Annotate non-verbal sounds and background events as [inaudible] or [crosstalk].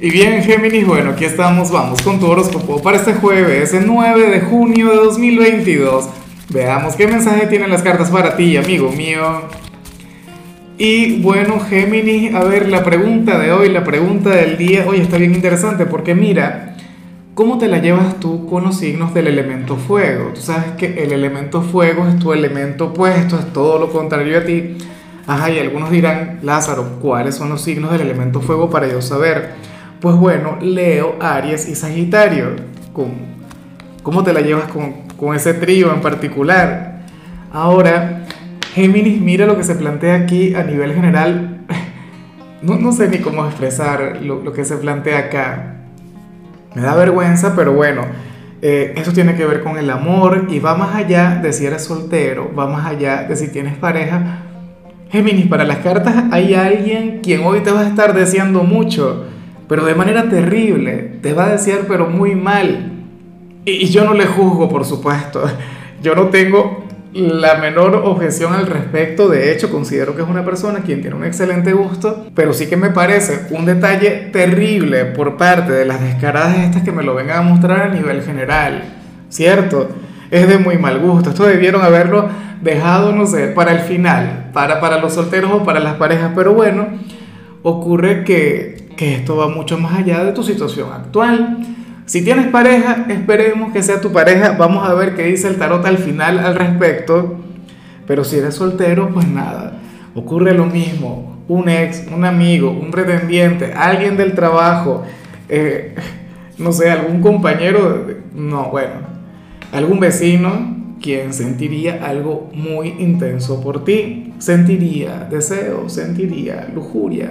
Y bien, Géminis, bueno, aquí estamos, vamos con tu horóscopo para este jueves, el 9 de junio de 2022. Veamos qué mensaje tienen las cartas para ti, amigo mío. Y bueno, Géminis, a ver, la pregunta de hoy, la pregunta del día, hoy está bien interesante porque mira, ¿cómo te la llevas tú con los signos del elemento fuego? Tú sabes que el elemento fuego es tu elemento opuesto, es todo lo contrario a ti. Ajá, y algunos dirán, Lázaro, ¿cuáles son los signos del elemento fuego para yo saber? Pues bueno, Leo, Aries y Sagitario. ¿Cómo, te la llevas con, ese trío en particular? Ahora, Géminis, mira lo que se plantea aquí a nivel general. [laughs] No, sé ni cómo expresar lo, que se plantea acá. Me da vergüenza, pero bueno, eh, eso tiene que ver con el amor y va más allá de si eres soltero, va más allá de si tienes pareja. Géminis, para las cartas hay alguien quien hoy te va a estar deseando mucho pero de manera terrible, te va a desear pero muy mal. Y, yo no le juzgo, por supuesto. [laughs] Yo no tengo la menor objeción al respecto, de hecho considero que es una persona quien tiene un excelente gusto, pero sí que me parece un detalle terrible por parte de las descaradas estas que me lo vengan a mostrar a nivel general, ¿cierto? Es de muy mal gusto, esto debieron haberlo dejado, no sé, para el final, para, para los solteros o para las parejas, pero bueno, ocurre que que esto va mucho más allá de tu situación actual. Si tienes pareja, esperemos que sea tu pareja. Vamos a ver qué dice el tarot al final al respecto. Pero si eres soltero, pues nada. Ocurre lo mismo. Un ex, un amigo, un pretendiente, alguien del trabajo, eh, [laughs] no sé, algún compañero, no, bueno, algún vecino quien sentiría algo muy intenso por ti. Sentiría deseo, sentiría lujuria.